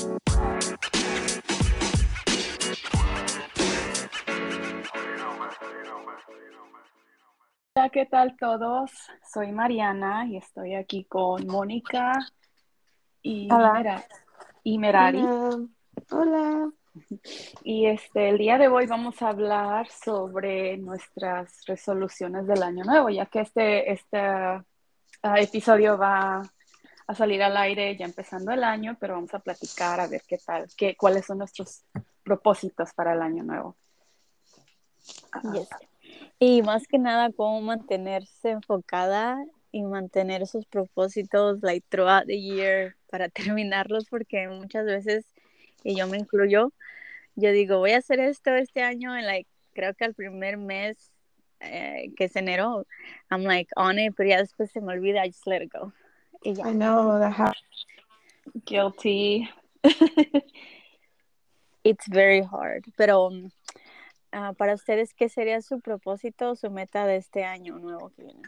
Hola, ¿qué tal todos? Soy Mariana y estoy aquí con Mónica y, Hola. y Merari. Hola. Hola. Y este, el día de hoy vamos a hablar sobre nuestras resoluciones del año nuevo, ya que este, este ah, episodio va a salir al aire ya empezando el año, pero vamos a platicar a ver qué tal, qué, cuáles son nuestros propósitos para el año nuevo. Yes. Y más que nada, cómo mantenerse enfocada y mantener esos propósitos like throughout the year para terminarlos, porque muchas veces, y yo me incluyo, yo digo, voy a hacer esto este año, y like, creo que al primer mes, eh, que es enero, I'm like on it, pero ya después se me olvida, I just let it go. Y ya. I know that ha- Guilty. It's very hard, pero um, ah, para ustedes, ¿qué sería su propósito, su meta de este año nuevo que viene?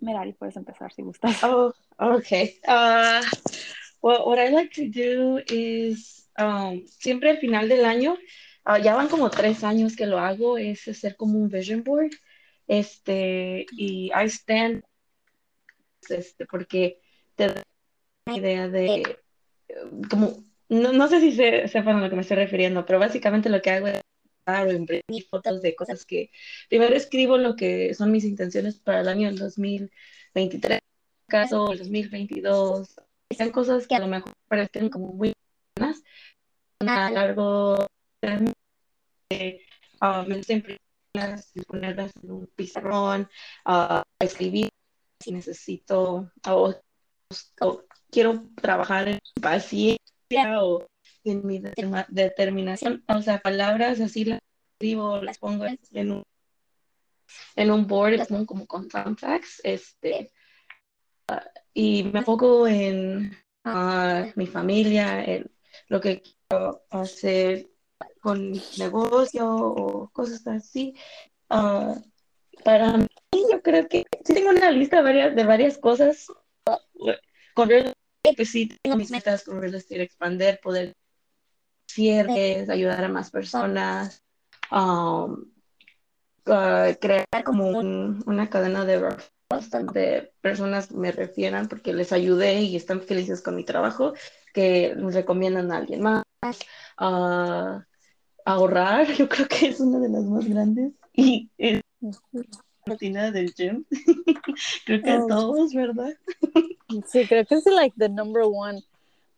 Merari, puedes empezar si gustas. Oh, okay. Uh, well, what I like to do is um, siempre al final del año, ah, ya van como tres años que lo hago, es hacer como un vision board. Este, y I stand, este, porque te da una idea de, como, no, no sé si se, sepan a lo que me estoy refiriendo, pero básicamente lo que hago es o imprimir fotos de cosas que primero escribo lo que son mis intenciones para el año del 2023, caso el 2022, sean cosas que a lo mejor parecen como muy buenas, a largo término, eh, ah, me gusta imprimirlas ponerlas en un pizarrón, ah, escribir si necesito o, quiero trabajar en paciencia o en mi determinación, o sea, palabras así las escribo, las pongo en un, en un board, las como con thumbtacks, este, ah, y me enfoco en ah, mi familia, en lo que quiero hacer con mi negocio o cosas así. Ah, para mí, yo creo que sí tengo una lista de varias, de varias cosas con real pues sí tengo mis metas con real estate, expander, poder cierres, ayudar a más personas, um, uh, crear como un- una cadena de donde personas me refieran porque les ayudé y están felices con mi trabajo, que nos recomiendan a alguien más. Uh, ahorrar, yo creo que es una de las más grandes. Y rutina del gym. creo que a Oh. todos, ¿verdad? Sí, creo que es like the number one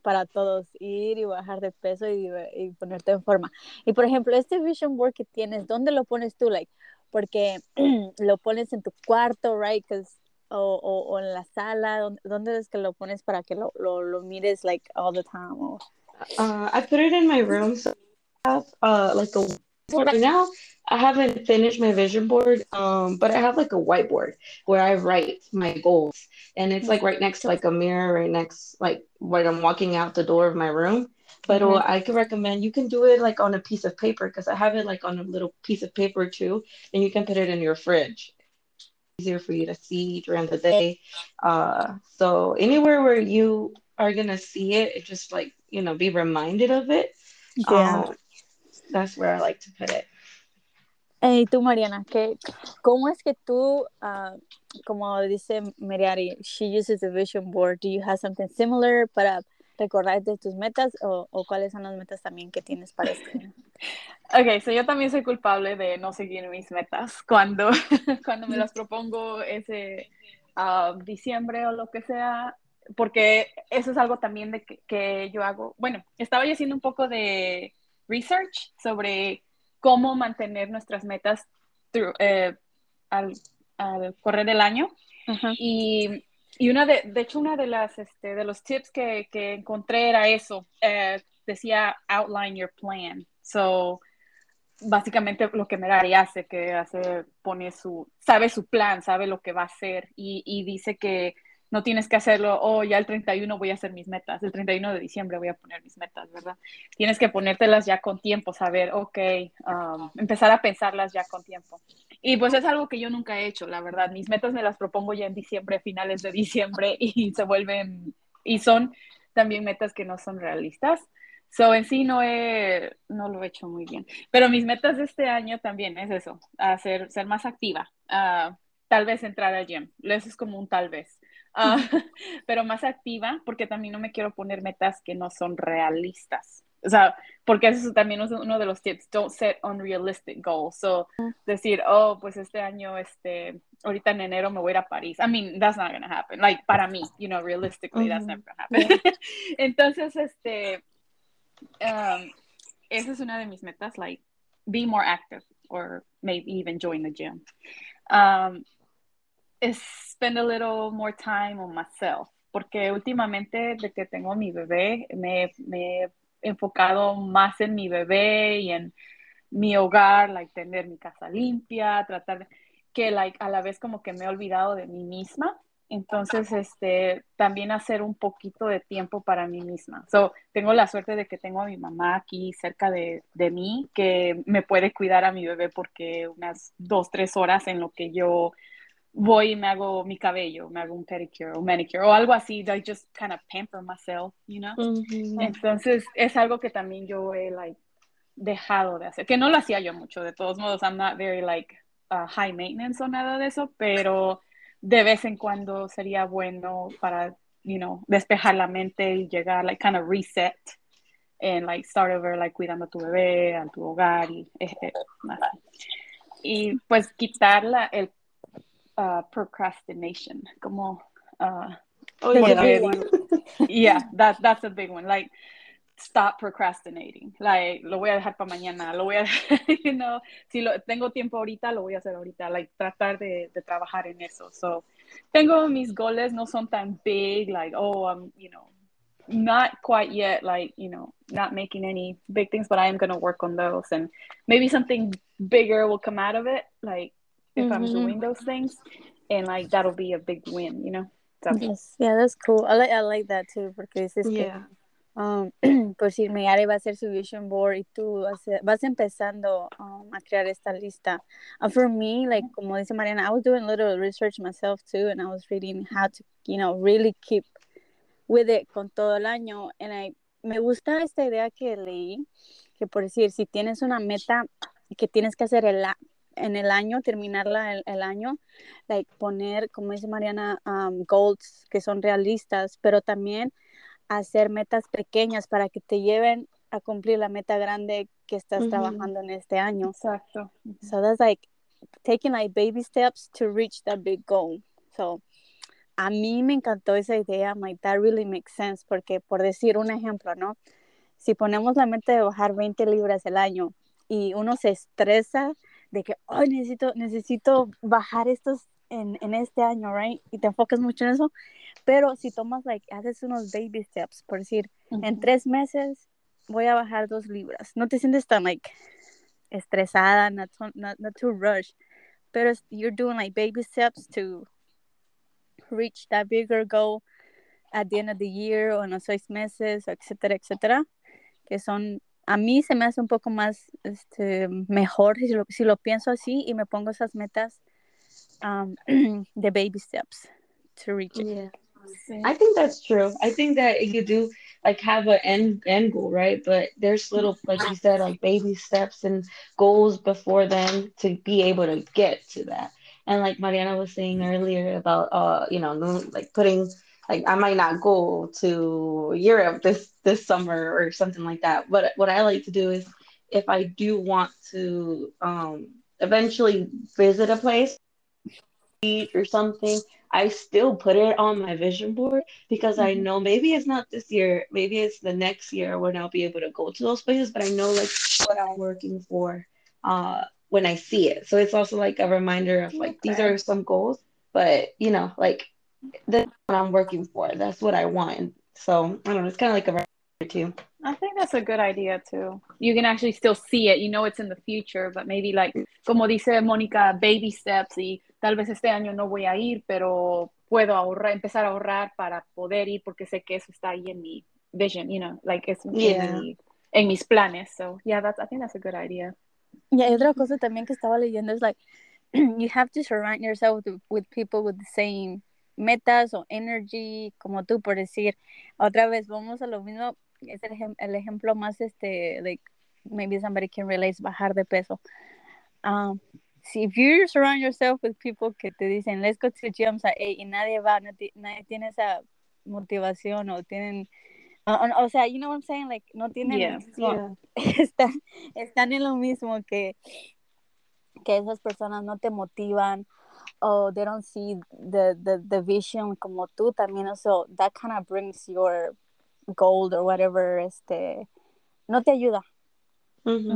para todos, ir y bajar de peso y, y ponerte en forma. Y por ejemplo, este vision board que tienes, ¿dónde lo pones tú? Like, porque lo pones en tu cuarto, right? 'Cause- o, o, o en la sala, ¿dónde, dónde es que lo pones para que lo, lo, lo mires like all the time? O- Uh, I put it in my room. So I have uh, like a right now. I haven't finished my vision board, um, but I have like a whiteboard where I write my goals, and it's like right next to like a mirror, right next like when I'm walking out the door of my room. But Mhm. I could recommend you can do it like on a piece of paper because I have it like on a little piece of paper too, and you can put it in your fridge. Easier for you to see during the day. Uh, so anywhere where you are gonna see it, it just like you know be reminded of it. Yeah. Um, that's where I like to put it. Y tú, Mariana, ¿qué, ¿cómo es que tú, ah, como dice Meriari, she uses the vision board, do you have something similar para recordarte tus metas o, o cuáles son las metas también que tienes para este año? Ok, so yo también soy culpable de no seguir mis metas cuando, cuando me las propongo ese ah, diciembre o lo que sea, porque eso es algo también de que, que yo hago. Bueno, estaba yo haciendo un poco de research sobre cómo mantener nuestras metas through- eh, al, al correr el año. Y, y una de, de hecho, una de las, este, de los tips que, que encontré era eso, eh, decía outline your plan. So, básicamente lo que Merari hace, que hace, pone su, sabe su plan, sabe lo que va a hacer y, y dice que no tienes que hacerlo, oh, ya el 31 voy a hacer mis metas, el 31 de diciembre voy a poner mis metas, ¿verdad? Tienes que ponértelas ya con tiempo, saber, ok, um, empezar a pensarlas ya con tiempo. Y pues es algo que yo nunca he hecho, la verdad. Mis metas me las propongo ya en diciembre, finales de diciembre, y se vuelven, y son también metas que no son realistas. So, en sí no, he, no lo he hecho muy bien. Pero mis metas de este año también es eso, hacer, ser más activa. Uh, tal vez entrar al gym. Eso es como un tal vez. Uh, pero más activa porque también no me quiero poner metas que no son realistas. O sea, porque eso también es uno de los tips. Don't set unrealistic goals. So, decir, oh, pues este año, este, ahorita en enero me voy a ir a París. I mean, that's not going to happen. Like, para mí, you know, realistically, that's never going to happen. Entonces, este, um, esa es una de mis metas, like, be more active or maybe even join the gym. Um, is spend a little more time on myself. Porque últimamente, de que tengo mi bebé, me, me enfocado más en mi bebé y en mi hogar, like tener mi casa limpia, tratar que like a la vez como que me he olvidado de mí misma. Entonces, este, también hacer un poquito de tiempo para mí misma. So, tengo la suerte de que tengo a mi mamá aquí cerca de, de mí, que me puede cuidar a mi bebé porque unas dos, tres horas en lo que yo voy y me hago mi cabello, me hago un pedicure o manicure o algo así, I just kind of pamper myself, you know. Entonces es algo que también yo he like dejado de hacer, que no lo hacía yo mucho, de todos modos, I'm not very like uh, high maintenance o nada de eso, pero de vez en cuando sería bueno para, you know, despejar la mente y llegar, like kind of reset and like start over, like cuidando a tu bebé, a tu hogar y, eh, eh, y pues quitarla el uh, procrastination, como uh, oh, yeah. yeah, that that's a big one. Like stop procrastinating. Like lo voy a dejar para mañana, lo voy a, you know, si lo, tengo tiempo ahorita, lo voy a hacer ahorita. Like tratar de, de trabajar en eso. So tengo mis goles no son tan big. Like oh, I'm you know not quite yet like you know not making any big things but i am going to work on those and maybe something bigger will come out of it like if mm-hmm. I'm doing those things, and like that'll be a big win, you know. So. Yes, yeah, that's cool. I like I like that too porque dices yeah. que um, por si área va a su vision board y tú vas, vas empezando um, a crear esta lista. Uh, for me, like como dice Mariana, I was doing a little research myself too, and I was reading how to, you know, really keep with it con todo el año. And I me gusta esta idea que leí, que por decir, si tienes una meta que tienes que hacer el, en el año, terminarla el, año, like poner, como dice Mariana, um, goals que son realistas, pero también hacer metas pequeñas para que te lleven a cumplir la meta grande que estás trabajando en este año. Exacto. So that's like taking like baby steps to reach that big goal. So a mí me encantó esa idea, my that really makes sense porque por decir un ejemplo, ¿no? Si ponemos la meta de bajar 20 libras el año y uno se estresa de que, oh, necesito, necesito bajar estos en, en, este año, right? Y te enfocas mucho en eso. Pero si tomas, like, haces unos baby steps, por decir, en tres meses voy a bajar dos libras. No te sientes tan, like, estresada, not, not, not too rush. Pero you're doing, like, baby steps to reach that bigger goal at the end of the year o en los seis meses, etcétera, etcétera. Que son a mí se me hace un poco más este, mejor si lo, si lo pienso así y me pongo esas metas um, de baby steps to reach it. Yeah. I think that's true. I think that you do like have an end end goal, right? But there's little, like you said, like baby steps and goals before then to be able to get to that. And like Mariana was saying earlier about, uh, you know, like putting like I might not go to Europe this this summer or something like that. But what I like to do is if I do want to um, eventually visit a place or something, I still put it on my vision board because mm-hmm. I know maybe it's not this year, maybe it's the next year when I'll be able to go to those places, but I know like what I'm working for uh, when I see it. So it's also like a reminder of like okay. these are some goals, but you know, like that's what I'm working for. That's what I want. So I don't know. It's kind of like a too. I think that's a good idea too. You can actually still see it. You know it's in the future, but maybe like como dice Mónica, baby steps y tal vez este año no voy a ir, pero puedo ahorrar, empezar a ahorrar para poder ir porque sé que eso está ahí en mi vision, you know, like it's yeah. en, mi, en mis planes. So yeah, that's I think that's a good idea. Y hay otra cosa también que estaba leyendo es like you have to surround yourself with, with people with the same metas o energy, como tú por decir, otra vez vamos a lo mismo, es el, ejem el ejemplo más este, like, maybe somebody can relate, bajar de peso. Um, si if you surround yourself with people que te dicen, let's go to the gym, o sea, hey, y nadie va, nadie, nadie tiene esa motivación o tienen Uh, o sea, you know what I'm saying? Like, no tienen Yeah. mismo- están, están en lo mismo que, que esas personas no te motivan o they don't see the, the, the vision como tú también. So that kind of brings your goal or whatever, este, no te ayuda.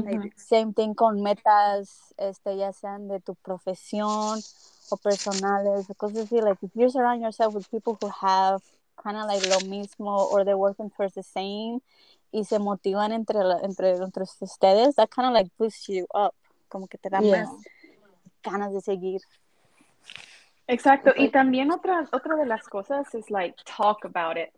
Like, same thing con metas, este, ya sean de tu profesión o personales o cosas así. Like, if you surround yourself with people who have kind of like lo mismo or they're working towards the same y se motivan entre, entre, entre ustedes, that kind of like boosts you up. Como que te da Yeah. más ganas de seguir. Exacto. Y también otra, otra de las cosas es like talk about it.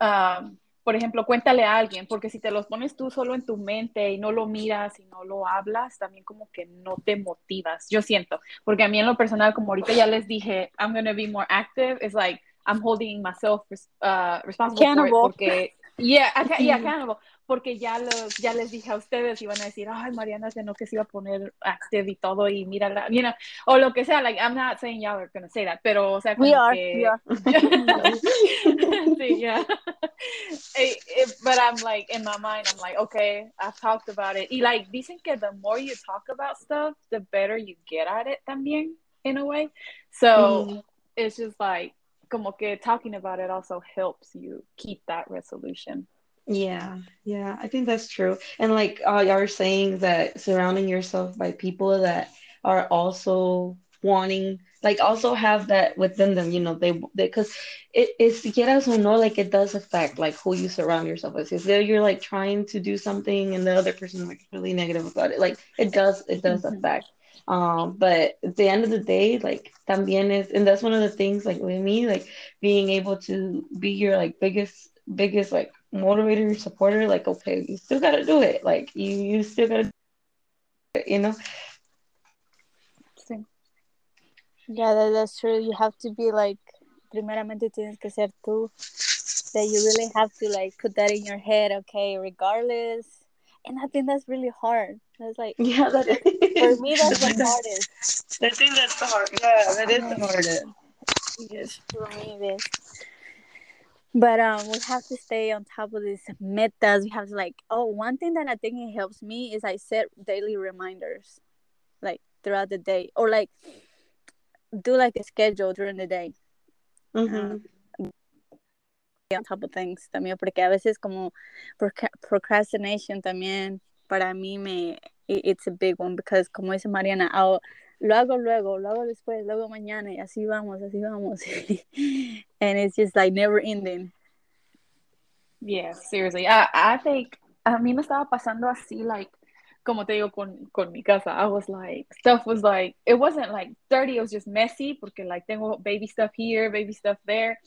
Um, por ejemplo, cuéntale a alguien, porque si te los pones tú solo en tu mente y no lo miras y no lo hablas, también como que no te motivas. Yo siento, porque a mí en lo personal, como ahorita ya les dije, I'm going to be more active, it's like I'm holding myself uh, responsible for it porque yeah, acá- yeah, accountable, porque ya los ya les dije a ustedes y van a decir, "Ay, Mariana se no que se iba a poner active y todo y mírala", you know, o lo que sea, like I'm not saying y'all are going to say that, pero o sea, como We are, que we are. sí, yeah. Eh, but I'm like in my mind, I'm like, okay, I've talked about it. Y like dicen que the more you talk about stuff, the better you get at it también, in a way. So Mhm. it's just like como que talking about it also helps you keep that resolution. Yeah, yeah, I think that's true. And like uh, are saying that surrounding yourself by people that are also wanting, like also have that within them, you know, they they because it is si quieras o no, like it does affect like who you surround yourself with. If you're like trying to do something and the other person like really negative about it, like it does it does Mhm. affect. Um, but at the end of the day, like también is, and that's one of the things like with me, like being able to be your like biggest biggest like motivator supporter like okay you still gotta do it like you you still gotta do it, you know Sí. Yeah, that, that's true. You have to be like, primeramente tienes que ser tú. That you really have to like put that in your head, okay, regardless. And I think that's really hard. That's like, yeah that is for me, that's the hardest. I think that's the hard yeah that is the hardest Yes, for me it is. But um, we have to stay on top of these metas. We have to like, oh, one thing that I think it helps me is I set daily reminders, like throughout the day, or like do like a schedule during the day. Mhm. on top of things también, porque a veces como procrastination también para mí me it's a big one because como dice Mariana, I'll- lo hago luego, lo hago después, luego mañana y así vamos, así vamos. and it's just like never ending. Yeah, seriously. I, I think a mí me estaba pasando así, like, como te digo, con, con mi casa. I was like, stuff was like, it wasn't like dirty, it was just messy, porque like tengo baby stuff here, baby stuff there.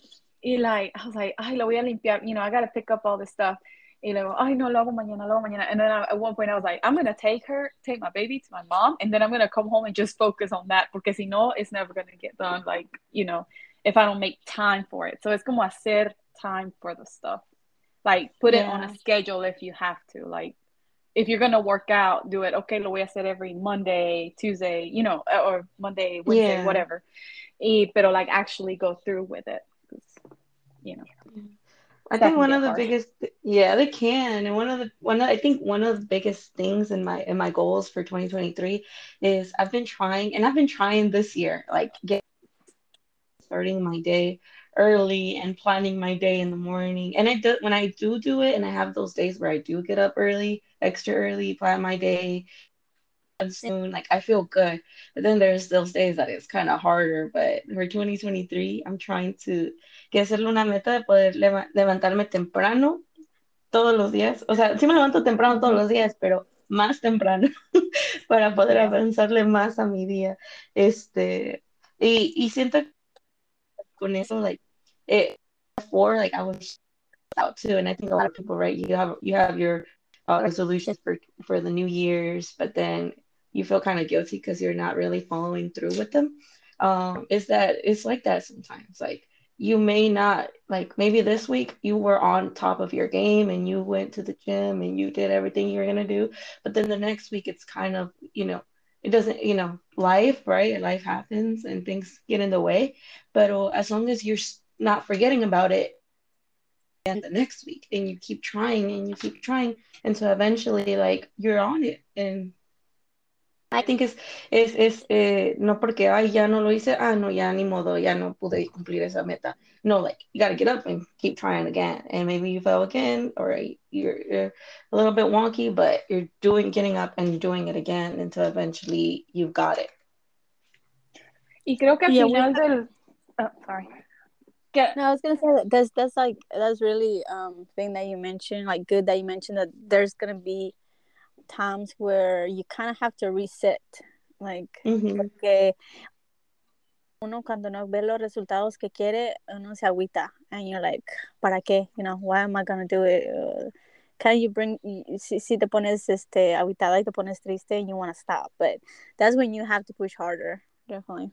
Y like, I was like, ay, lo voy a limpiar, you know, I gotta pick up all this stuff. Y luego, ay, no, lo hago mañana, lo hago mañana. And then I, at one point I was like, I'm gonna take her, take my baby to my mom, and then I'm gonna come home and just focus on that, porque si no, it's never gonna get done, like, you know, if I don't make time for it. So it's como hacer time for the stuff like put it on a schedule if you have to like if you're gonna work out do it okay lo voy a hacer every monday tuesday you know uh, or monday wednesday Yeah. whatever y, pero like actually go through with it. you know I think one of the hard. biggest yeah they can and one of the one of, I think one of the biggest things in my in my goals for 2023 is I've been trying and I've been trying this year like get starting my day early and planning my day in the morning and I do when I do do it and I have those days where I do get up early extra early plan my day soon like I feel good but then there's those days that it's kind of harder but for 2023 I'm trying to que hacerle una meta de poder levantarme temprano todos los días. O sea, sí me levanto temprano todos los días, pero más temprano para poder avanzarle más a mi día. Este, y, y siento con eso, like, it, before, like, I was out too, and I think a lot of people, right, you have, you have your uh, resolutions for, for the New Year's, but then you feel kind of guilty because you're not really following through with them. um, is that it's like that sometimes. Like you may not like maybe this week you were on top of your game and you went to the gym and you did everything you were gonna do, but then the next week it's kind of you know it doesn't you know life right life happens and things get in the way, but uh, as long as you're not forgetting about it and the next week and you keep trying and you keep trying and so eventually like you're on it and I think es, es, es eh, no porque, ay, ya no lo hice, ah, no, ya ni modo, ya no pude cumplir esa meta. No, like, you got to get up and keep trying again. And maybe you fell again, or you're, you're, a little bit wonky, but you're doing, getting up and doing it again until eventually you've got it. Y creo que al yeah, final del, oh, sorry. No, I was gonna say that that's that's like that's really um thing that you mentioned, like good that you mentioned that there's gonna be times where you kind of have to reset, like porque uno cuando no ve los resultados que quiere, uno se agüita, and you're like, ¿para qué? You know, why am I gonna do it? Uh, can you bring si, si te pones este aguitada y te pones triste and you want to stop but that's when you have to push harder definitely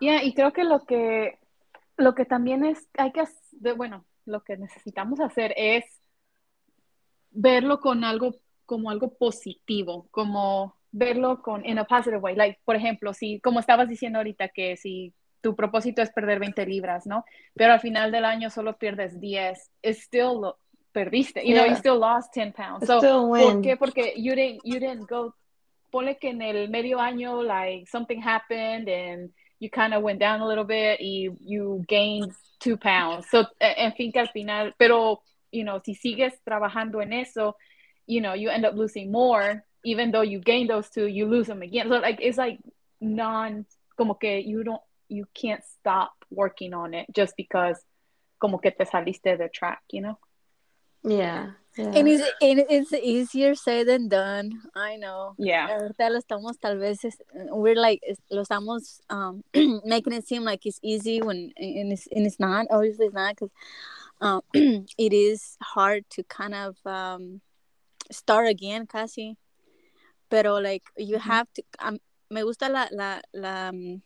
yeah y creo que lo que lo que también es hay que bueno lo que necesitamos hacer es verlo con algo como algo positivo, como verlo con in a positive way. Like, por ejemplo, si, como estabas diciendo ahorita, que si tu propósito es perder 20 libras, ¿no? Pero al final del año solo pierdes 10, it's still lo, perdiste, you know, you still lost 10 pounds. So, ¿por qué? Porque you didn't, you didn't go, ponle que en el medio año, like, something happened and you kind of went down a little bit y you gained 2 pounds. So, en fin, que al final, pero, you know, si sigues trabajando en eso, you know you end up losing more even though you gain those two you lose them again so like it's like non como que you don't you can't stop working on it just because como que te saliste de track you know yeah, yeah. And, it's, and it's easier said than done. I know. Yeah. Ahorita lo estamos tal vez we're like lo estamos um, making it seem like it's easy when and it's and it's not. Obviously, it's not because um, it is hard to kind of um, start again casi. Pero like you have to um, me gusta la la la um,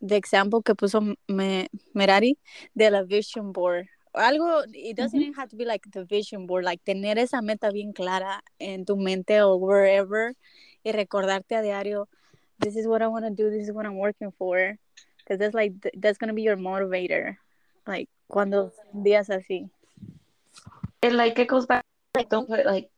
the example que puso me, Merari de la vision board. Algo, it doesn't even have to be like the vision board, like tener esa meta bien clara en tu mente o wherever y recordarte a diario, this is what I want to do, this is what I'm working for. Because that's like, that's going to be your motivator. Like, cuando días así. And like, it goes back, like, don't put like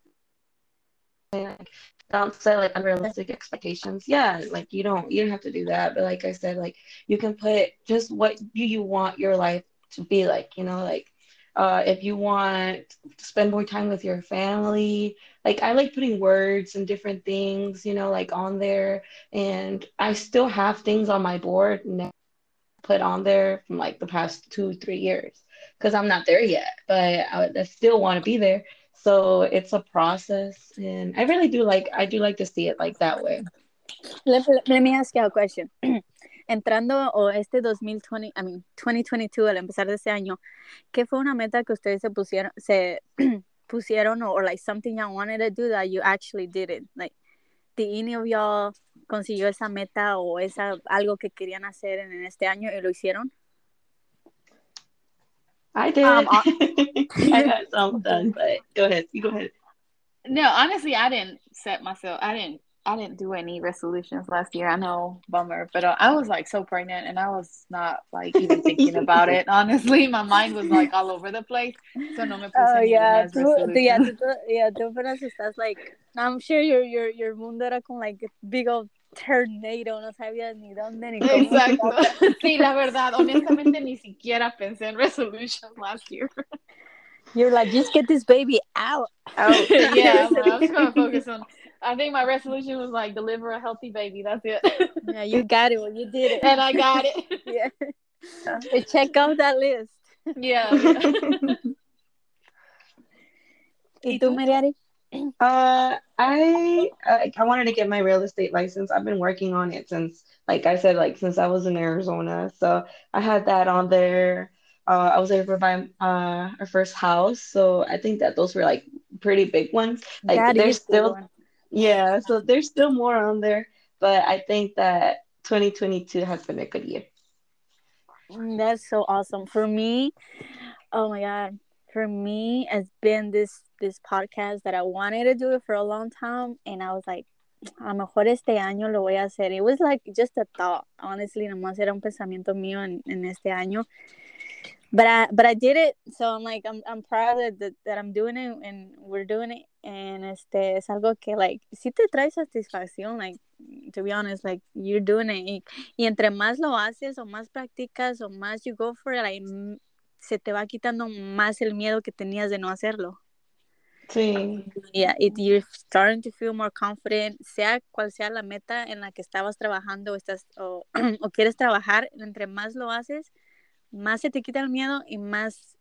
like don't set like unrealistic expectations. Yeah, like you don't you don't have to do that. But like I said, like you can put just what you, you want your life to be like, you know, like uh, if you want to spend more time with your family, like I like putting words and different things, you know, like on there. And I still have things on my board put on there from like the past two, three years because I'm not there yet, but I, I still want to be there. So it's a process, and I really do like I do like to see it like that way. Let, let me ask you a question. Entrando o este 2020, I mean 2022, al empezar de este año, ¿qué fue una meta que ustedes se pusieron, se pusieron o like something you wanted to do that you actually did it? Like, did any of y'all consiguió esa meta o esa algo que querían hacer en este año y lo hicieron? I did. Um, I got some done, but go ahead. You go ahead. No, honestly, I didn't set myself. I didn't. I didn't do any resolutions last year. I know, bummer, but uh, I was like so pregnant, and I was not like even thinking about it. Honestly, my mind was like all over the place. So no me puse oh yeah, tú, yeah, tú, yeah, tú apenas estás like. I'm sure your your your mundo era como like big old tornado, no sabía ni dónde ni cómo. Exacto. Sí, la verdad, honestamente ni siquiera pensé en resolutions last year. You're like, just get this baby out. Out. yeah, I was going to focus on. I think my resolution was like deliver a healthy baby. That's it. yeah, you got it. Well, you did it, and I got it. yeah. Check out that list. Yeah. ¿Y tú, Merari? Uh, I, I I wanted to get my real estate license. I've been working on it since, like I said, like since I was in Arizona. So I had that on there. Uh, I was able to buy uh, our first house, so I think that those were like pretty big ones. Like that there's still, yeah. So there's still more on there, but I think that 2022 has been a good year. That's so awesome. For me, oh my god, for me, it's been this this podcast that I wanted to do it for a long time, and I was like, a mejor este año lo voy a hacer. It was like just a thought, honestly, nomás era un pensamiento mío en, en este año. But I but I did it, so I'm like I'm I'm proud that, that, I'm doing it and we're doing it, and este es algo que like sí te trae satisfacción, like to be honest, like you're doing it, y, y entre más lo haces o más practicas o más you go for it, like, se te va quitando más el miedo que tenías de no hacerlo. Sí. Yeah, it, you're starting to feel more confident, sea cual sea la meta en la que estabas trabajando estás, o, o quieres trabajar, entre más lo haces, más se te quita el miedo y más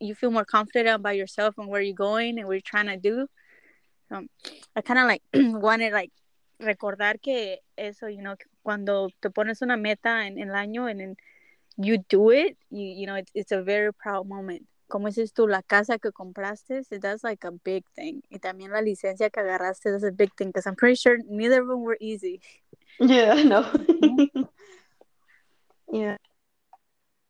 you feel more confident about yourself and where you're going and what you're trying to do. Um, I kind of like wanted like recordar que eso, you know, cuando te pones una meta en, el año and then you do it, you, you know, it's, it's a very proud moment. Como dices tú, la casa que compraste, that's like a big thing. Y también la licencia que agarraste, that's a big thing, because I'm pretty sure neither of them were easy. Yeah, no. yeah.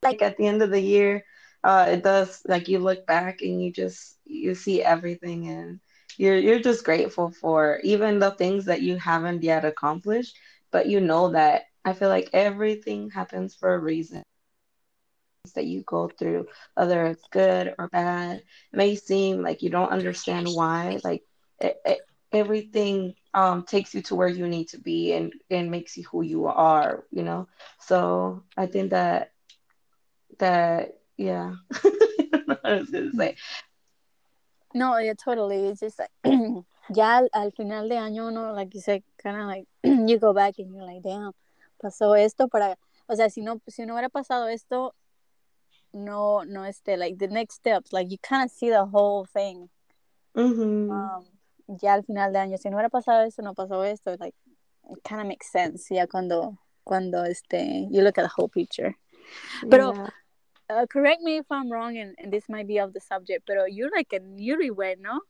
Like at the end of the year, uh, it does like you look back and you just you see everything and you're you're just grateful for even the things that you haven't yet accomplished, but you know that I feel like everything happens for a reason that you go through, whether it's good or bad. It may seem like you don't understand why, like it, it, everything um, takes you to where you need to be and, and makes you who you are, you know? So I think that, that, yeah. No, yeah, totally. It's just like, ya al, al final de año, uno, like you said, kind of like, you go back and you're like, damn, pasó esto para, o sea, si no, si no hubiera pasado esto, no, no, este, like the next steps, like you kind of see the whole thing. Mhm. Um, ya al final de año, si no hubiera pasado esto, no pasó esto, like, it kind of makes sense, ya cuando, cuando, este, you look at the whole picture. Pero, Yeah. uh, correct me if I'm wrong, and, and this might be off the subject, pero you're like a newlywed, ¿no?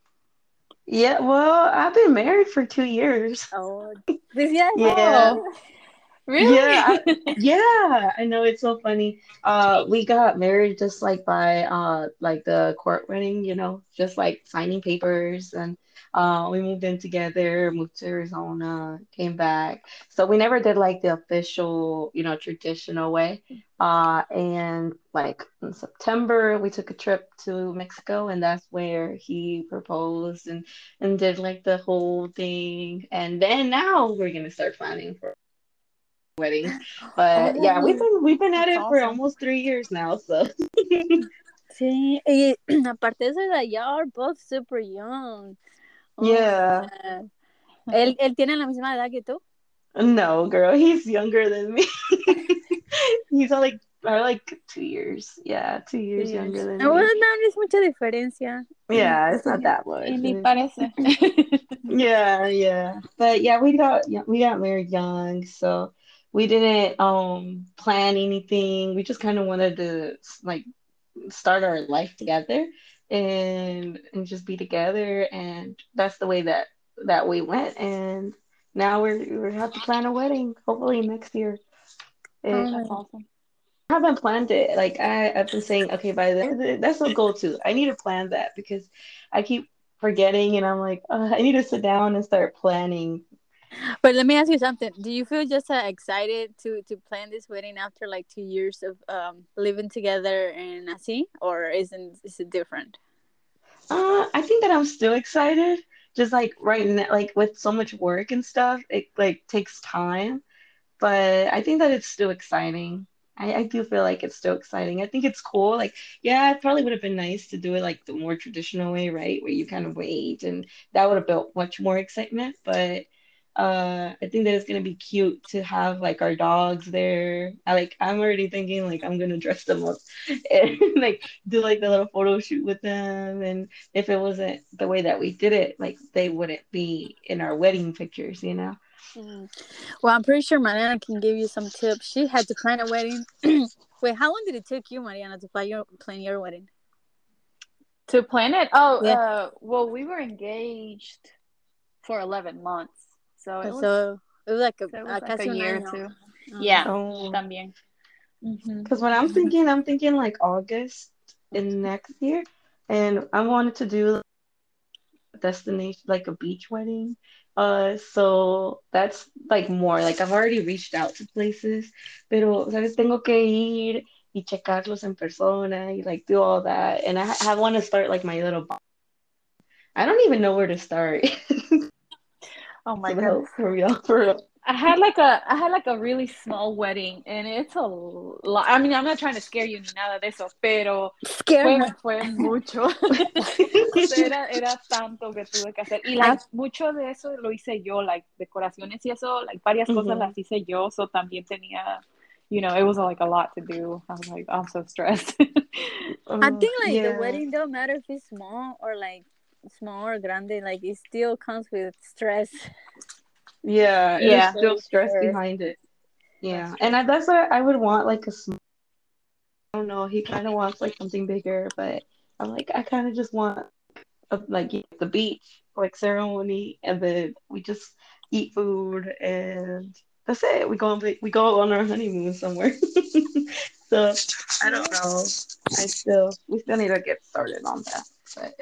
Yeah, well, I've been married for two years. Oh, this yeah, Yeah. Oh, really? Yeah, Yeah, I know it's so funny. Uh, we got married just like by uh like the court wedding, you know, just like signing papers and uh we moved in together, moved to Arizona, came back. So we never did like the official, you know, traditional way. Uh, and like in September we took a trip to Mexico and that's where he proposed and and did like the whole thing. And then now we're gonna start planning for wedding. But yeah, we've oh, been we've been at it That's for almost three years now, so Sí, y aparte de eso, like, y'all are both super young. Oh, yeah. man. ¿Él, él tiene la misma edad que tú? No, girl, he's younger than me. He's only or like two years. Yeah, two years younger than No, me. bueno, no es mucha diferencia. Yeah, it's not that much. Y ni parece. Yeah, yeah. But yeah, we got yeah, we got married young, so we didn't um plan anything. We just kind of wanted to like start our life together and and just be together and that's the way that that we went and now we're we have to plan a wedding hopefully next year. It- Oh, That's awesome. I haven't planned it. Like I, I've been saying, okay, by the that's a goal too. I need to plan that because I keep forgetting, and I'm like, uh, I need to sit down and start planning. But let me ask you something. Do you feel just uh, excited to to plan this wedding after like two years of um living together and así, or isn't is it different? Uh, I think that I'm still excited. Just like right now, like with so much work and stuff, it like takes time. But I think that it's still exciting. I, I do feel like it's still exciting. I think it's cool. Like, yeah, it probably would have been nice to do it like the more traditional way, right? Where you kind of wait, and that would have built much more excitement. But uh, I think that it's gonna be cute to have like our dogs there. I like I'm already thinking like I'm gonna dress them up and like do like the little photo shoot with them. And if it wasn't the way that we did it, like they wouldn't be in our wedding pictures, you know? Well, I'm pretty sure Mariana can give you some tips. She had to plan a wedding. Wait, how long did it take you, Mariana, to plan your plan your wedding? To plan it? Oh, Yeah. uh, well, we were engaged for 11 months. So it was, so it was like a, so uh, was like casi a year or año. two. Yeah, Oh. también. Ujú. Because when I'm thinking, I'm thinking like August in next year, and I wanted to do a destination like a beach wedding. Uh, so that's like more like I've already reached out to places, pero sabes, tengo que ir y checarlos en persona y like do all that, and I, I want to start like my little. I don't even know where to start. Oh my god, for real, for real. I had like a I had like a really small wedding and it's a lot. I mean, I'm not trying to scare you ni nada de eso, pero Scare fue, fue mucho. O era, era tanto que tuve que hacer. Y ah. like, mucho de eso lo hice yo, like decoraciones y eso, like varias cosas Ujú. las hice yo, so también tenía, you know, it was like a lot to do. I was like, I'm so stressed. I think oh, like the wedding don't matter if it's small or like small or grande, like it still comes with stress. Yeah, Yeah. still stress Sure. behind it. Yeah, and I, that's why I would want like a small. I don't know. He kind of wants like something bigger, but I'm like I kind of just want a, like the beach like ceremony, and then we just eat food, and that's it. We go on we go on our honeymoon somewhere. so I don't know. I still we still need to get started on that,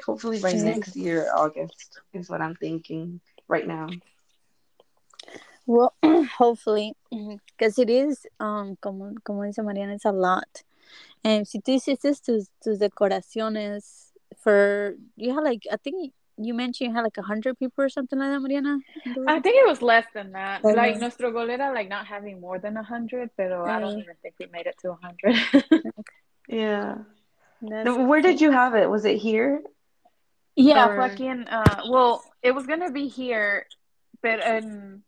hopefully by next year August is what I'm thinking right now. Well, hopefully, because it is, um, como, como dice Mariana, it's a lot. And si tú hiciste tus, tus decoraciones for, you had like, I think you mentioned you had like a hundred people or something like that, Mariana. I think it was less than that. Uh-huh. Like nuestro goal era like not having more than a hundred, pero I don't Uh. even think we made it to a hundred. Yeah. That's, Where did you have it? Was it here? Yeah, Or- en, uh, well, it was gonna be here, but en,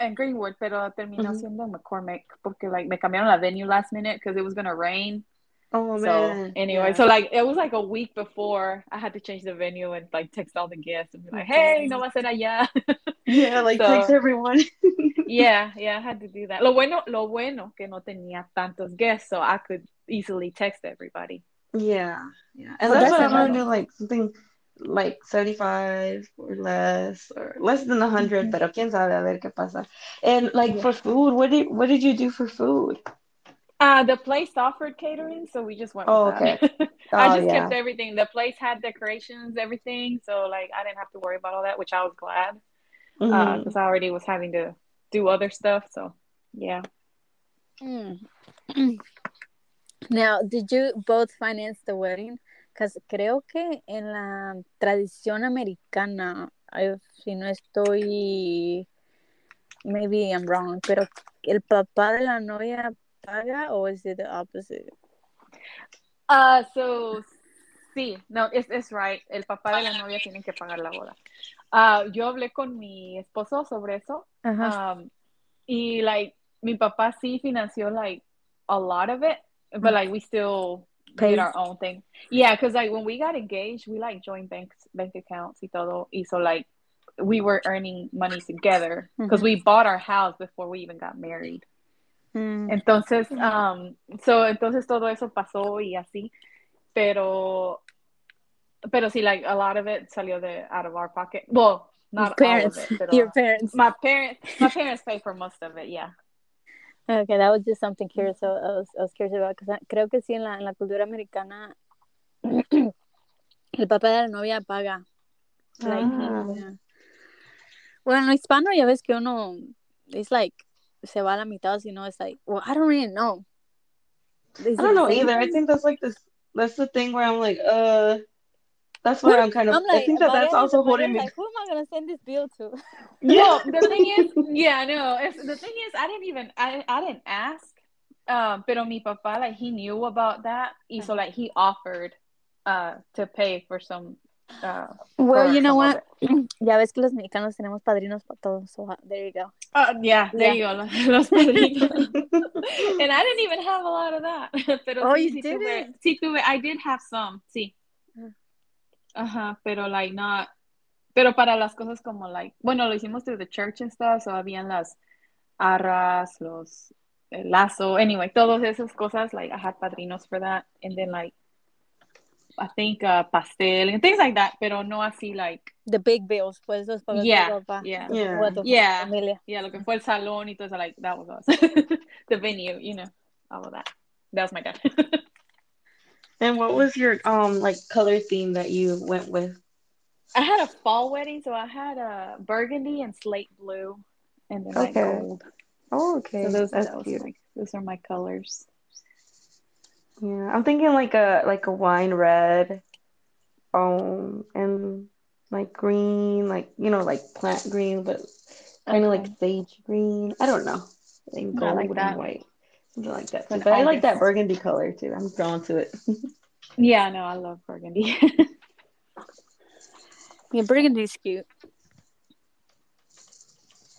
en Greenwood, pero terminó Ujú. siendo en McCormick porque like me cambiaron la venue last minute because it was gonna rain. Oh so man. anyway, Yeah. so like it was like a week before I had to change the venue and like text all the guests and be like, hey, no va a ser allá. yeah, like so- thanks everyone. yeah, yeah, I had to do that. Lo bueno, lo bueno que no tenía tantos guests, so I could easily text everybody. yeah, yeah. And Well, that's what I'm gonna another- do, like something like 75 or less or less than 100, Mhm. pero quién sabe a ver qué pasa. And like Yeah. for food, what did what did you do for food? Uh, the place offered catering, so we just went Oh, with that. Oh, I just yeah. kept everything. The place had decorations, everything, so like I didn't have to worry about all that, which I was glad because I already was having to do other stuff. So yeah. Mm. Now, did you both finance the wedding? Because creo que en la tradición americana, I- si no estoy, maybe I'm wrong, pero el papá de la novia paga o is it the opposite? Uh, so sí, no, it's, it's right. El papá de la novia tiene que pagar la boda. Uh, yo hablé con mi esposo sobre eso. Ajá. Um, y like mi papá sí financió like a lot of it, but like we still Pays. did our own thing. Yeah, because like when we got engaged, we like joined banks, bank accounts y todo. Y so like we were earning money together because Mhm. we bought our house before we even got married. Mm. Entonces, um, so, entonces todo eso pasó y así, pero, pero sí, like a lot of it salió de out of our pocket. Well, not parents, all of it, pero your parents. my parents, my parents pay for most of it. Yeah. Okay, that was just something curious. I was, I was curious about because creo que sí en la, en la cultura americana el papá de la novia paga. Like, Ah. yeah. Bueno, en lo hispano ya ves que uno it's like se va a la mitad, si no it's like, well, I don't really know. Is I don't know same either. I think that's like this. That's the thing where I'm like, uh, that's where Who- I'm kind of. I'm I like, think that that's also holding me. like, who am I gonna send this bill to? Well, the thing is, yeah, no, it's, the thing is, I didn't even, I, I didn't ask, um, pero mi papá, like, he knew about that, y so, like, he offered, uh, to pay for some, uh, Well, you know what? Ya ves que los mexicanos tenemos padrinos para todos, so uh, there you go. Uh, yeah, there Yeah. you go, los, padrinos. and I didn't even have a lot of that. Pero Oh, sí, you sí tuve, didn't? sí tuve, I did have some, sí. Ajá, pero like not, pero para las cosas como like, bueno, lo hicimos through the church and stuff, so habían las arras, los, el lazo, anyway, todas esas cosas, like I had padrinos for that, and then like, I think uh, pastel and things like that, pero no así like the big bills, pues los pagos Yeah, de ropa. yeah. Yeah. o a tu Yeah. familia. Yeah, lo que fue el salón y todo eso, like, that was us. the venue, you know, all of that. That was my dad. And what was your um like color theme that you went with? I had a fall wedding, so I had a burgundy and slate blue and then like Okay. gold. Oh, okay. So those, That's that was cute. my, those are my colors. Yeah, I'm thinking like a like a wine red, um, and like green, like you know, like plant green, but kind of Okay. like sage green. I don't know. I gold like that. and white, something like that. Too. Like But I like that burgundy color too. I'm drawn to it. Yeah, no, I love burgundy. Yeah, burgundy is cute.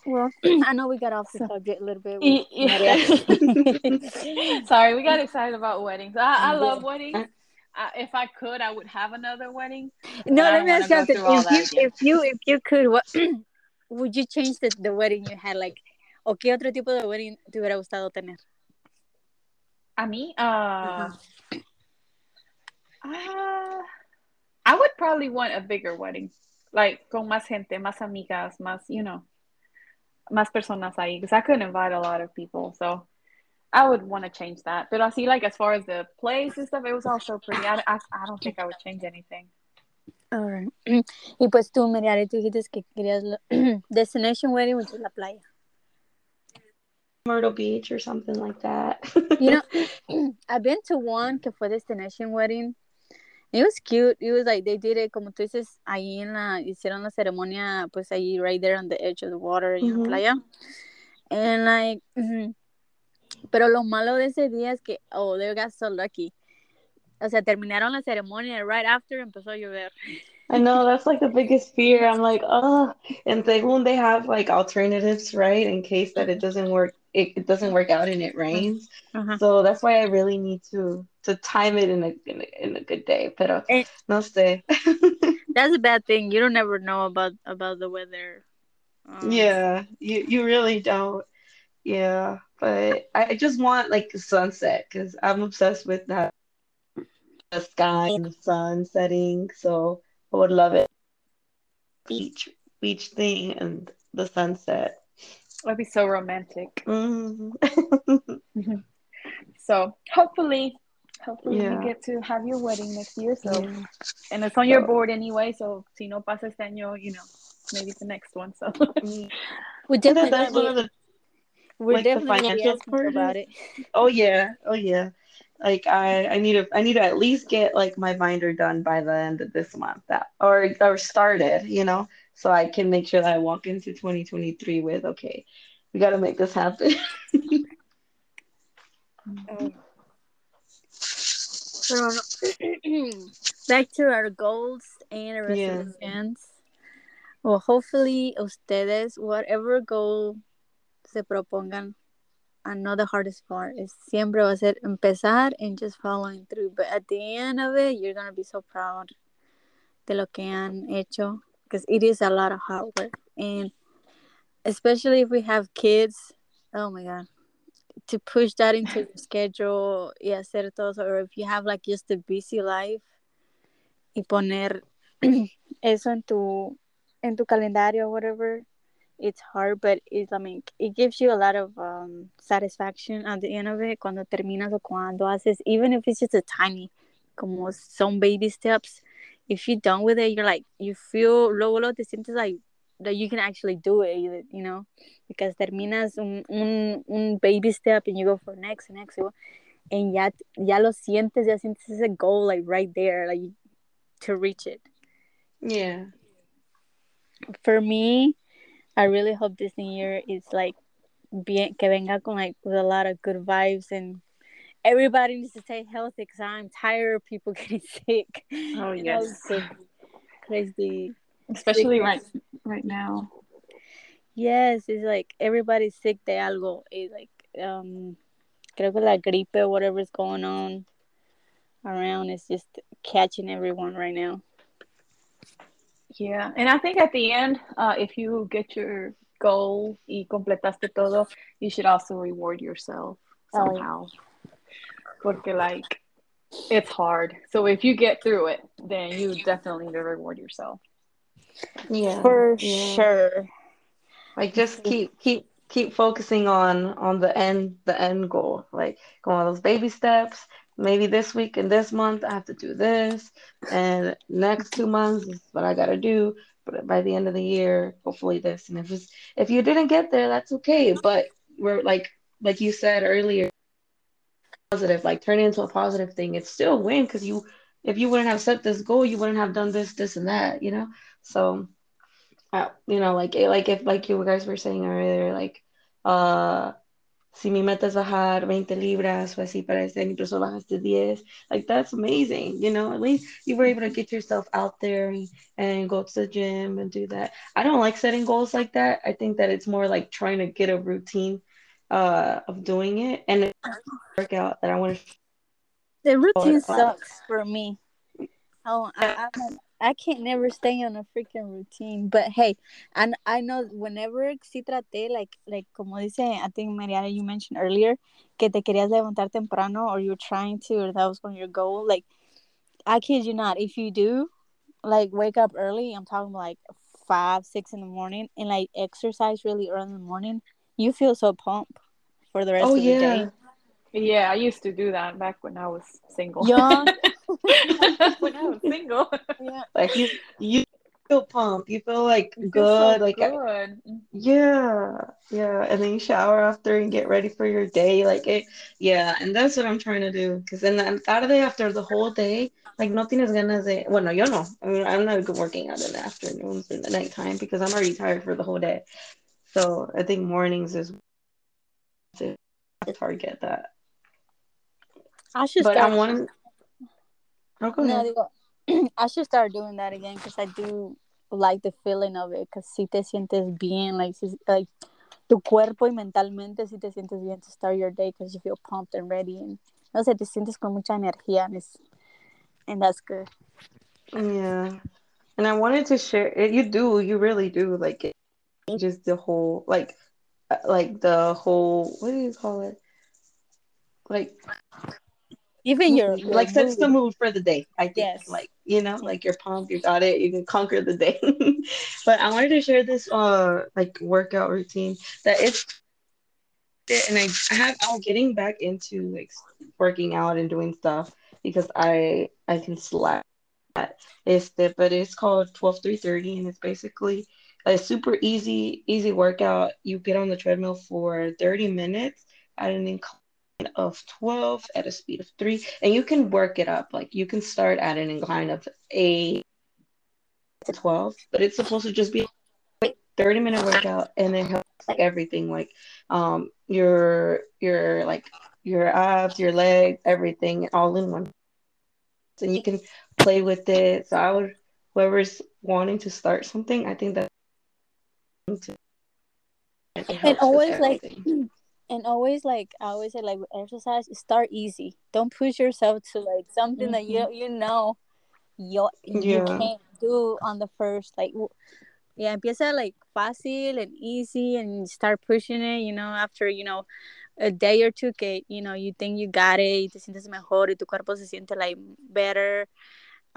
Well, I know we got off the subject a little bit. Sorry, we got excited about weddings. I, I love weddings. I, if I could, I would have another wedding. no, let me ask you something. If you, if you, if you could, what would you change the, the wedding you had? Like, o qué otro tipo de wedding te hubiera gustado tener? A mí, uh, uh, I would probably want a bigger wedding, like con más gente, más amigas, más, you know, más personas ahí, because I couldn't invite a lot of people, so I would want to change that. But I see, like, as far as the place and stuff, it was all so pretty. I, I, I don't think I would change anything. Alright. Y pues tú, Merari, tú dijiste que querías la- destination wedding, which is la playa. Myrtle Beach or something like that. You know, I've been to one que fue destination wedding. It was cute. It was like they did it, como tú dices, ahí en la, hicieron la ceremonia, pues ahí right there on the edge of the water en Ujú. la playa. And like, ujú. pero lo malo de ese día es que, oh, they got so lucky. O sea, terminaron la ceremonia, right after empezó a llover. I know that's like the biggest fear. I'm like, oh, and según they have like alternatives, right? In case that it doesn't work, it, it doesn't work out and it rains. Ajá. So that's why I really need to to time it in a in a, in a good day. Pero Eh. no sé. That's a bad thing. You don't ever know about about the weather. Um, Yeah, you you really don't. Yeah, but I I just want like a sunset because I'm obsessed with that the sky and the sun setting. So I would love it. Beach beach thing and the sunset. That'd be so romantic. Mhm. So hopefully, hopefully Yeah. you get to have your wedding next year. So, Yeah. and it's on your board anyway. So, si no pasa este año, you know, maybe the next one. So, we I definitely that that's one of the we're like, definitely gonna be financial part about it. Oh yeah, oh yeah. Like I, I need to, I need to at least get like my binder done by the end of this month, that or or started, you know, so I can make sure that I walk into 2023 with, okay, we got to make this happen. No- um, back to our goals and our Yeah. Well, hopefully ustedes, whatever goal se propongan, I know the hardest part is siempre va a ser empezar and just following through. But at the end of it, you're gonna be so proud de lo que han hecho because it is a lot of hard work and especially if we have kids. Oh my god, to push that into your schedule y hacer todo or if you have like just a busy life y poner eso en tu en tu calendario or whatever it's hard but it's I mean it gives you a lot of um, satisfaction at the end of it cuando terminas o cuando haces even if it's just a tiny como some baby steps if you're done with it you're like you feel luego luego te sientes like that you can actually do it you, you know because terminas un, un, un baby step and you go for next and next and ya ya lo sientes ya sientes ese goal like right there like to reach it Yeah. for me I really hope this new year is like bien que venga con like with a lot of good vibes and everybody needs to stay healthy because I'm tired of people getting sick Oh, yes. crazy especially right right now. Yes, it's like everybody's sick de algo. It's like um creo que la gripe or whatever is going on around is just catching everyone right now. Yeah, and I think at the end, uh, if you get your goal y completaste todo, you should also reward yourself Oh, yeah. Somehow. Porque like it's hard. So if you get through it, then you definitely need to reward yourself. Yeah. For yeah. sure. Like just mm-hmm. keep keep keep focusing on on the end the end goal. Like go on those baby steps. Maybe this week and this month I have to do this, and next two months is what I gotta do. But by the end of the year, hopefully this. And if it's, if you didn't get there, that's okay. But we're like like you said earlier, positive, like turn it into a positive thing. It's still a win because you if you wouldn't have set this goal, you wouldn't have done this, this, and that. You know, so uh, you know, like like if like you guys were saying earlier, like uh si mi meta es bajar 20 libras o así para año, incluso bajaste 10, like that's amazing, you know, at least you were able to get yourself out there and, and go to the gym and do that. I don't like setting goals like that. I think that it's more like trying to get a routine uh, of doing it and workout that I want to. The routine sucks for me. Oh, I, I, I can't never stay on a freaking routine. But hey, and I know whenever si traté, like, like como dice, I think Mariana, you mentioned earlier, que te querías levantar temprano or you're trying to, or that was on your goal. Like, I kid you not, if you do, like, wake up early, I'm talking like five, six in the morning, and like exercise really early in the morning, you feel so pumped for the rest oh, of yeah. the day. Yeah, I used to do that back when I was single. Young. when I was single. yeah. Like you, you feel pumped. You feel like You good. feel so like good. yeah, yeah. And then you shower after and get ready for your day. Like it, yeah. And that's what I'm trying to do. Because then the tarde after the whole day, like no tienes ganas de. Bueno, yo no. I mean, I'm not good working out in the afternoons or the nighttime because I'm already tired for the whole day. So I think mornings is to target that. I should But start. Oh, go ahead. digo, I should start doing that again because I do like the feeling of it. Because si te sientes bien, like, si, like tu cuerpo y mentalmente si te sientes bien to start your day because you feel pumped and ready and no sé, te sientes con mucha energía and, it's, and that's good. Yeah. And I wanted to share it. You do, you really do. Like it changes the whole, like, uh, like the whole. What do you call it? Like, Even your, your like sets the mood. mood for the day. I think, Yes. like, you know, like you're pumped, you got it, you can conquer the day. but I wanted to share this, uh, like workout routine that it's, and I, I have, I'm getting back into like working out and doing stuff because I, I can slack. Este, but it's called 12330 and it's basically a super easy easy workout. You get on the treadmill for 30 minutes at an incline of 12 at a speed of 3 and you can work it up. Like you can start at an incline of 8 to 12, but it's supposed to just be a 30 minute workout and it helps like everything like um your your like your abs, your legs, everything all in one. And you can play with it. So I would whoever's wanting to start something, I think that helps with always, like, and always like I always say like exercise, start easy. Don't push yourself to like something that you mm-hmm. you know you you Yeah. can't do on the first like w- yeah empieza like fácil and easy and start pushing it you know after you know a day or two que you know you think you got it y te sientes mejor y tu cuerpo se siente like better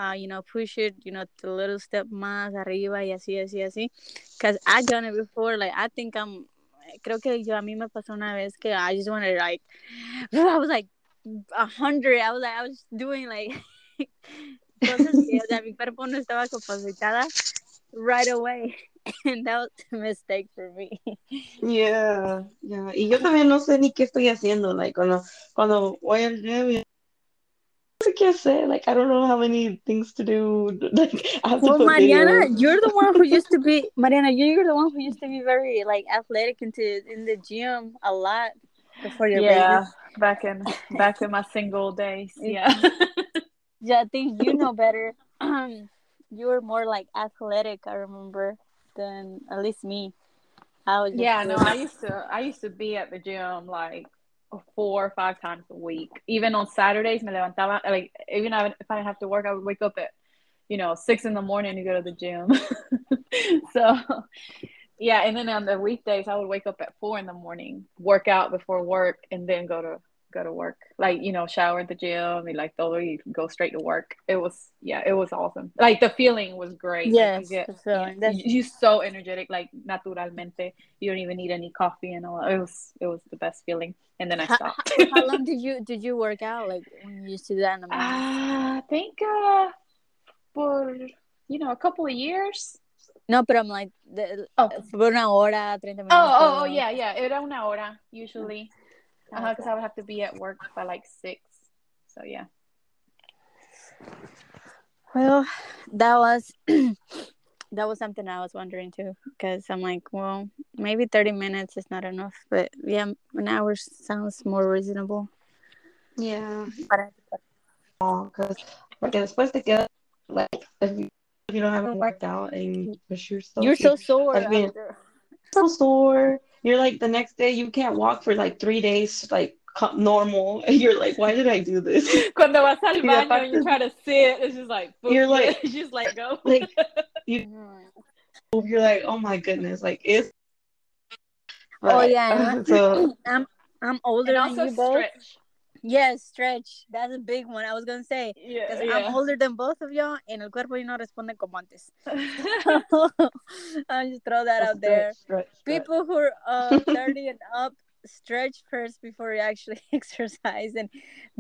uh, you know push it you know a little step más arriba y así así así because I done it before like I think I'm creo que yo a mí me pasó una vez que I just wanted like I was like a hundred I was like I was doing like cosas que o sea, mi cuerpo no estaba capacitada right away and that was a mistake for me Yeah, yeah. Y yo también no sé ni qué estoy haciendo. Like cuando cuando voy al gym, y- no sé qué hacer. Like I don't know how many things to do. Like I have to well put Mariana videos. you're the one who used to be Mariana you're the one who used to be very like athletic into in the gym a lot before your yeah, baby back in back in my single days. Yeah. yeah I think you know better you were more like athletic I remember than at least me I was yeah, no, really- I used to I used to be at the gym like four or five times a week. Even on Saturdays, me levantaba like even if I didn't have to work, I would wake up at you know six in the morning to go to the gym. so yeah, and then on the weekdays, I would wake up at four in the morning, work out before work, and then go to go to work. Like, you know, shower at the gym and like you go straight to work. It was yeah, it was awesome. Like the feeling was great. Yes, like, you get, the feeling. yeah, you- you're so energetic, like naturalmente. You don't even need any coffee and all. It was it was the best feeling. And then I stopped. how, how long did you did you work out? Like when you used to do that in the morning? Ah, I think uh for you know a couple of years. no, but I'm like the, Oh. por una hora, 30 minutos. Oh, oh, oh, yeah, yeah. Era una hora usually. Uh Ah, because I would have to be at work by like six. So yeah. Well, that was that was something I was wondering too, because I'm like, well, maybe 30 minutes is not enough, but yeah, an hour sounds more reasonable. Yeah. Para- Because porque después te queda like if you, if you don't haven't worked out and you push yourself. You're so sore. I mean- so sore. You're like the next day you can't walk for like three days like normal. And you're like, why did I do this? Cuando vas al Y baño aparte- and you try to sit, it's just like boom, You're like- you just let go. Like Mhm. you're like, oh my goodness, like it's. Oh, yeah. so I'm I'm older and than also you both. stretch. Yes, stretch. That's a big one. I was gonna say. Yeah, Because yeah. I'm older than both of y'all, and el cuerpo no responde como antes. I'll just throw that out there. Stretch, stretch, stretch. people who are uh, 30 and up stretch first before you actually exercise and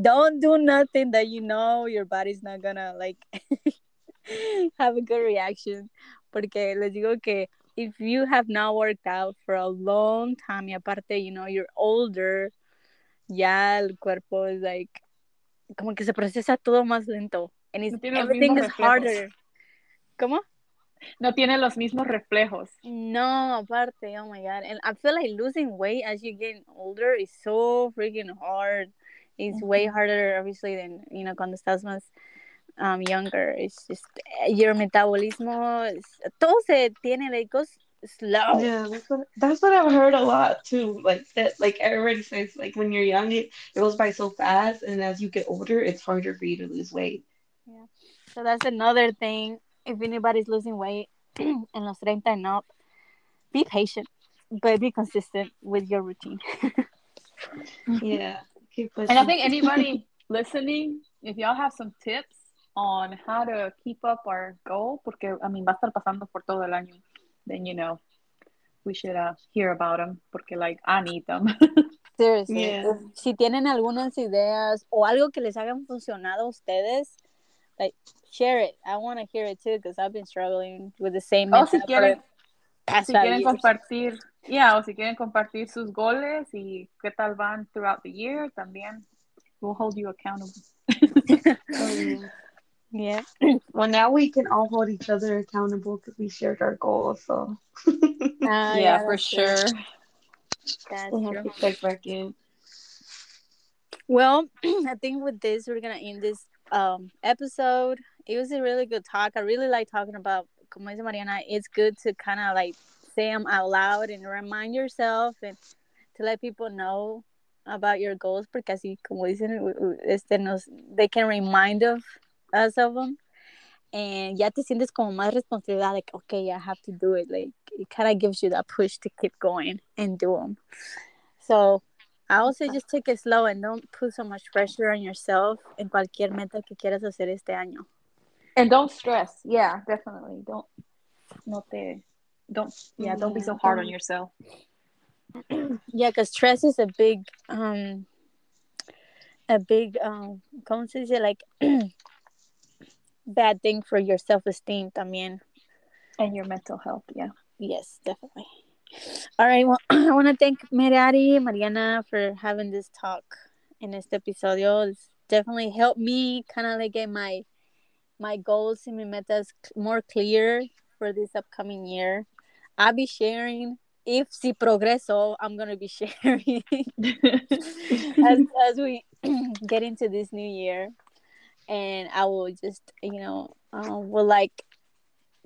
don't do nothing that you know your body's not gonna like have a good reaction porque les digo que if you have not worked out for a long time y aparte you know you're older ya el cuerpo is like como que se procesa todo más lento and it's, No tiene everything is harder ¿Cómo? No tiene los mismos reflejos. No, aparte, oh my god. And I feel like losing weight as you get older is so freaking hard. It's way harder, obviously, than, you know, cuando estás más um, younger. It's just, your metabolismo, es, todo se tiene, like, goes slow. Yeah, that's what that's what I've heard a lot too. Like that, like everybody says, like when you're young, it, it goes by so fast, and as you get older, it's harder for you to lose weight. Yeah, so that's another thing. If anybody's losing weight in los 30 and up, be patient, but be consistent with your routine. Yeah, keep And I pushing. think anybody listening, if y'all have some tips on how to keep up our goal, porque I mean va a estar pasando por todo el año, then you know we should uh, hear about them, porque like I need them. Seriously. Yeah. if- Si tienen algunas ideas o algo que les hagan funcionado a ustedes, like share it. I want to hear it too because I've been struggling with the same. o si quieren, si quieren years. compartir, yeah, o si quieren compartir sus goles y qué tal van throughout the year, también we'll hold you accountable. Yeah. Yeah. Well, now we can all hold each other accountable because we shared our goals. So Ah, yeah, for that's true. sure. That's we'll true. have to check back in. Well, I think with this, we're gonna end this um episode. It was a really good talk. I really like talking about, como dice Mariana, it's good to kind of like say them out loud and remind yourself and to let people know about your goals, because así, como dicen, u- u- este, nos, they can remind of us of them. And ya te sientes como más responsabilidad, like, okay, I have to do it. Like, it kind of gives you that push to keep going and do them. So, I also just take it slow and don't put so much pressure on yourself en cualquier meta que quieras hacer este año. And don't stress. Yeah, definitely. Don't no te don't yeah, don't be so hard on yourself. Yeah, because stress is a big, um, a big, um, ¿cómo se dice? Like, bad thing for your self-esteem también. And your mental health, yeah. Yes, definitely. All right. Well, I want to thank Merari, Mariana, for having this talk in este episodio. It's definitely helped me kind of like get my my goals and my metas more clear for this upcoming year. I'll be sharing if si progreso, I'm gonna be sharing as as we get into this new year, and I will just you know uh, would like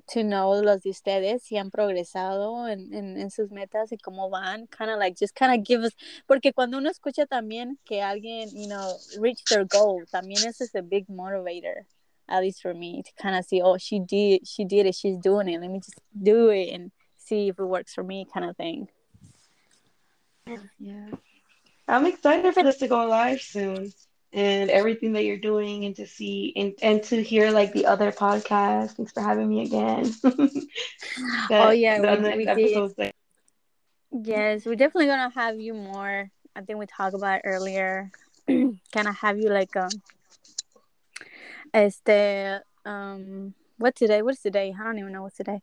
to know los de ustedes si han progresado en, en, en sus metas y cómo van, kind of like just kind of give us, porque cuando uno escucha también que alguien, you know, reach their goal, también eso es a big motivator, at least for me, to kind of see, oh, she did, she did it, she's doing it, let me just do it and see if it works for me, kind of thing. Yeah. I'm excited for this to go live soon and everything that you're doing and to see and, and to hear like the other podcast. Thanks for having me again. that, oh yeah, we, we did. Like... Yes, we're definitely gonna have you more. I think we talked about earlier. kind of have you like um este um what today? What's today? I don't even know what's today.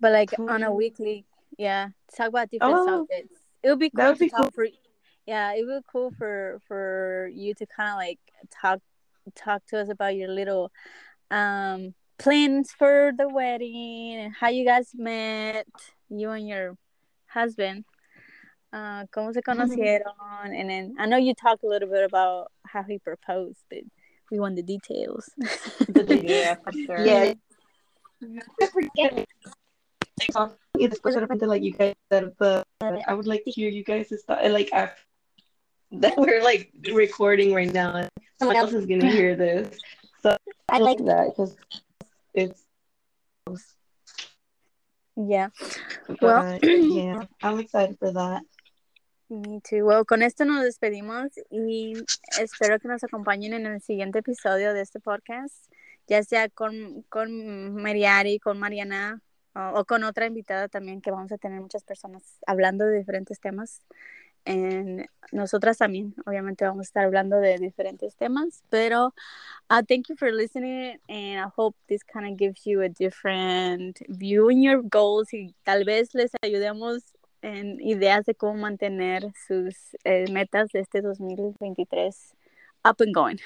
But like on a weekly, yeah, talk about different oh, subjects. It would be cool would to be talk cool. for yeah, it would be cool for for you to kind of like talk talk to us about your little um plans for the wedding and how you guys met, you and your husband. Uh, cómo se conocieron, and then I know you talked a little bit about how he proposed, but we want the details. yeah, for sure. Yeah. I forget. It's like you guys said, but I would like to hear you guys' thought. Like after that we're like recording right now. Someone else is gonna hear this, so I like that because it's. Yeah. But, well, yeah, I'm excited for that. Me too. Well, con esto nos despedimos y espero que nos acompañen en el siguiente episodio de este podcast, ya sea con, con Mariari, con Mariana o, o con otra invitada también, que vamos a tener muchas personas hablando de diferentes temas. En nosotras también, obviamente, vamos a estar hablando de diferentes temas, pero uh, thank you for listening and I hope this kind of gives you a different view in your goals y tal vez les ayudemos en ideas de cómo mantener sus eh, metas de este 2023 up and going.